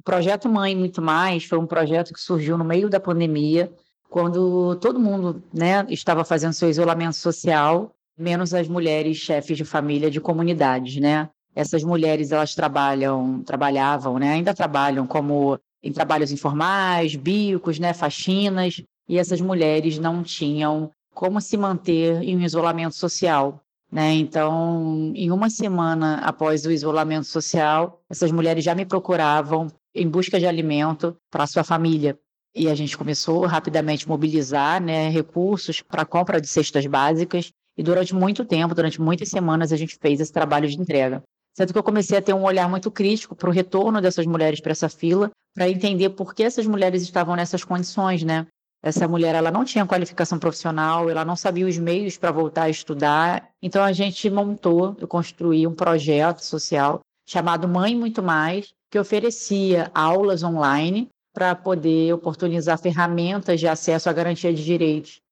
O projeto Mãe Muito Mais foi um projeto que surgiu no meio da pandemia, quando todo mundo né, estava fazendo seu isolamento social, menos as mulheres chefes de família de comunidades, né? Essas mulheres elas trabalham, trabalhavam, né? Ainda trabalham como em trabalhos informais, bicos, né, faxinas, e essas mulheres não tinham como se manter em um isolamento social. Né? Então, em uma semana após o isolamento social, essas mulheres já me procuravam em busca de alimento para sua família. E a gente começou rapidamente a mobilizar né, recursos para a compra de cestas básicas. E durante muito tempo, durante muitas semanas, a gente fez esse trabalho de entrega. Sendo que eu comecei a ter um olhar muito crítico para o retorno dessas mulheres para essa fila, para entender por que essas mulheres estavam nessas condições, né? Essa mulher ela não tinha qualificação profissional, ela não sabia os meios para voltar a estudar. Então a gente montou, eu construí um projeto social chamado Mãe Muito Mais, que oferecia aulas online para poder oportunizar ferramentas de acesso à garantia de direitos.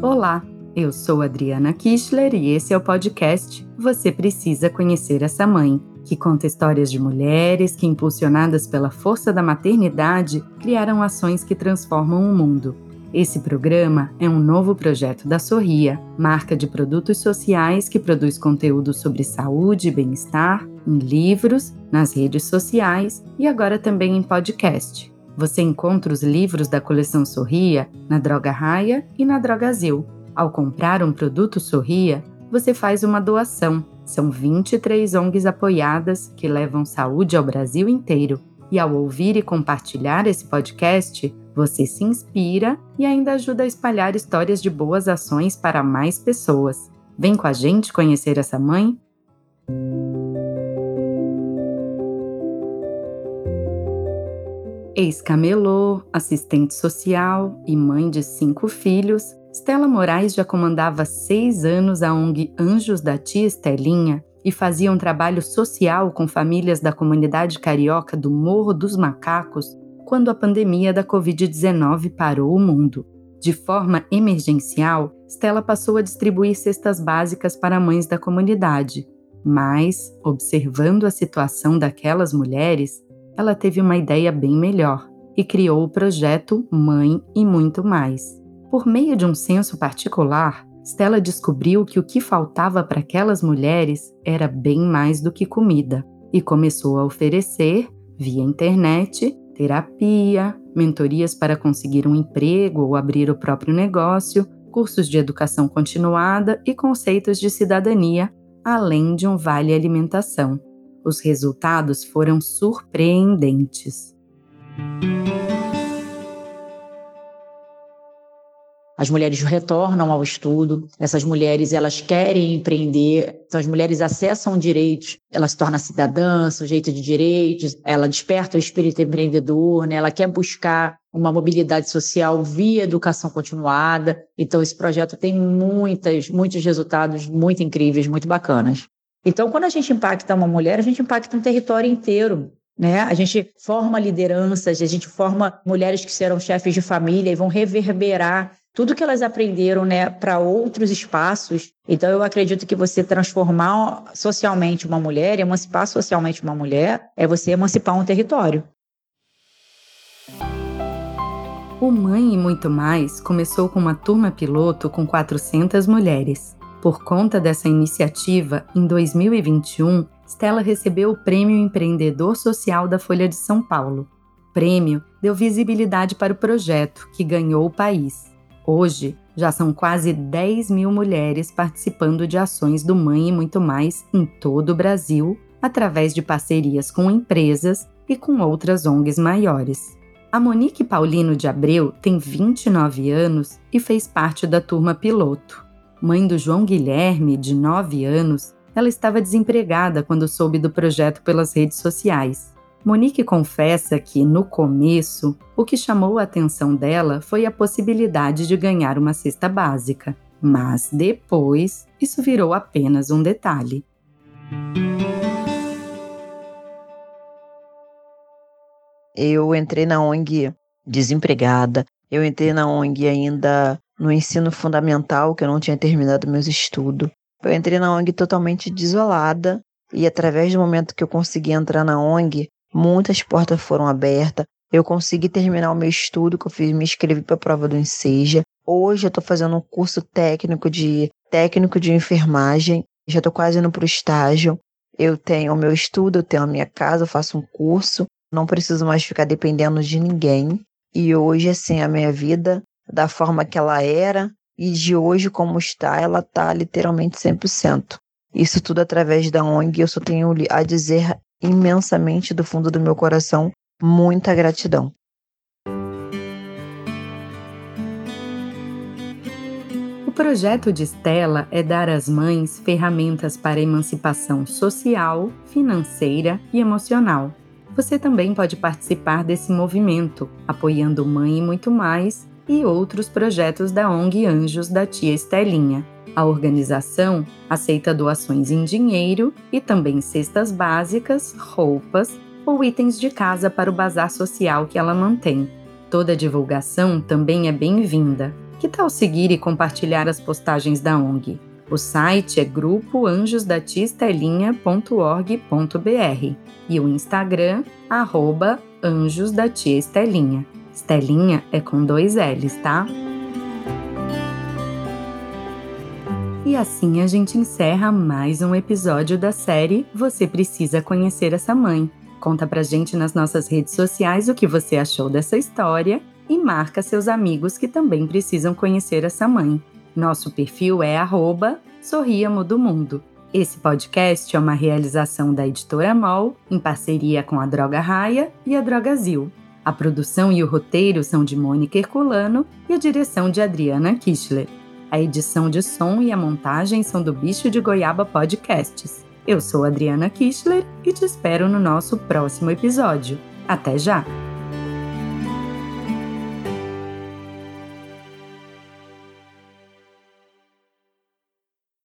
Olá, eu sou Adriana Kistler e esse é o podcast Você Precisa Conhecer Essa Mãe, que conta histórias de mulheres que, impulsionadas pela força da maternidade, criaram ações que transformam o mundo. Esse programa é um novo projeto da Sorria, marca de produtos sociais que produz conteúdo sobre saúde e bem-estar em livros, nas redes sociais e agora também em podcast. Você encontra os livros da coleção Sorria na Droga Raia e na Drogazil ao comprar um produto Sorria, você faz uma doação. São 23 ONGs apoiadas que levam saúde ao Brasil inteiro. E ao ouvir e compartilhar esse podcast, você se inspira e ainda ajuda a espalhar histórias de boas ações para mais pessoas. Vem com a gente conhecer essa mãe? Ex-camelô, assistente social e mãe de cinco filhos, Stella Moraes já comandava seis anos a ONG Anjos da Tia Estelinha e fazia um trabalho social com famílias da comunidade carioca do Morro dos Macacos quando a pandemia da Covid-19 parou o mundo. De forma emergencial, Stella passou a distribuir cestas básicas para mães da comunidade. Mas, observando a situação daquelas mulheres, ela teve uma ideia bem melhor e criou o projeto Mãe e Muito Mais. Por meio de um senso particular, Stella descobriu que o que faltava para aquelas mulheres era bem mais do que comida e começou a oferecer, via internet, terapia, mentorias para conseguir um emprego ou abrir o próprio negócio, cursos de educação continuada e conceitos de cidadania, além de um vale alimentação. Os resultados foram surpreendentes. As mulheres retornam ao estudo, essas mulheres elas querem empreender, então as mulheres acessam direitos, ela se torna cidadã, sujeito de direitos, ela desperta o espírito empreendedor, né? ela quer buscar uma mobilidade social via educação continuada. Então esse projeto tem muitas, muitos resultados muito incríveis, muito bacanas. Então quando a gente impacta uma mulher, a gente impacta um território inteiro. Né? A gente forma lideranças, a gente forma mulheres que serão chefes de família e vão reverberar tudo que elas aprenderam né, para outros espaços. Então, eu acredito que você transformar socialmente uma mulher, emancipar socialmente uma mulher, é você emancipar um território. O Mãe e Muito Mais começou com uma turma piloto com 400 mulheres. Por conta dessa iniciativa, em 2021, Stella recebeu o Prêmio Empreendedor Social da Folha de São Paulo. O prêmio deu visibilidade para o projeto, que ganhou o país. Hoje, já são quase 10 mil mulheres participando de ações do Mãe e muito mais em todo o Brasil, através de parcerias com empresas e com outras ONGs maiores. A Monique Paulino de Abreu tem 29 anos e fez parte da turma piloto. Mãe do João Guilherme, de 9 anos, ela estava desempregada quando soube do projeto pelas redes sociais. Monique confessa que, no começo, o que chamou a atenção dela foi a possibilidade de ganhar uma cesta básica, mas depois isso virou apenas um detalhe. Eu entrei na ONG desempregada, Eu entrei na ONG ainda no ensino fundamental, que eu não tinha terminado meus estudos. Eu entrei na ONG totalmente desolada e através do momento que eu consegui entrar na ONG, muitas portas foram abertas. Eu consegui terminar o meu estudo que eu fiz, me inscrevi para a prova do Enseja. Hoje eu estou fazendo um curso técnico de técnico de enfermagem. Já estou quase indo para o estágio. Eu tenho o meu estudo, eu tenho a minha casa, eu faço um curso. Não preciso mais ficar dependendo de ninguém. E hoje, assim, a minha vida, da forma que ela era, e de hoje como está, ela está literalmente 100%. Isso tudo através da ONG, eu só tenho a dizer imensamente do fundo do meu coração muita gratidão. O projeto de Estela é dar às mães ferramentas para emancipação social, financeira e emocional. Você também pode participar desse movimento, apoiando Mãe e Muito Mais e outros projetos da ONG Anjos da Tia Estelinha. A organização aceita doações em dinheiro e também cestas básicas, roupas ou itens de casa para o bazar social que ela mantém. Toda divulgação também é bem-vinda. Que tal seguir e compartilhar as postagens da ONG? O site é grupoanjosdatiaestelinha.org.br e o Instagram, arroba Anjos da Tia Estelinha. Estelinha é com dois L's, tá? E assim a gente encerra mais um episódio da série Você Precisa Conhecer Essa Mãe. Conta pra gente nas nossas redes sociais o que você achou dessa história e marca seus amigos que também precisam conhecer essa mãe. Nosso perfil é Sorriamo do Mundo. Esse podcast é uma realização da Editora MOL, em parceria com a Droga Raia e a Drogazil. A produção e o roteiro são de Mônica Herculano e a direção de Adriana Kischler. A edição de som e a montagem são do Bicho de Goiaba Podcasts. Eu sou Adriana Kischler e te espero no nosso próximo episódio. Até já!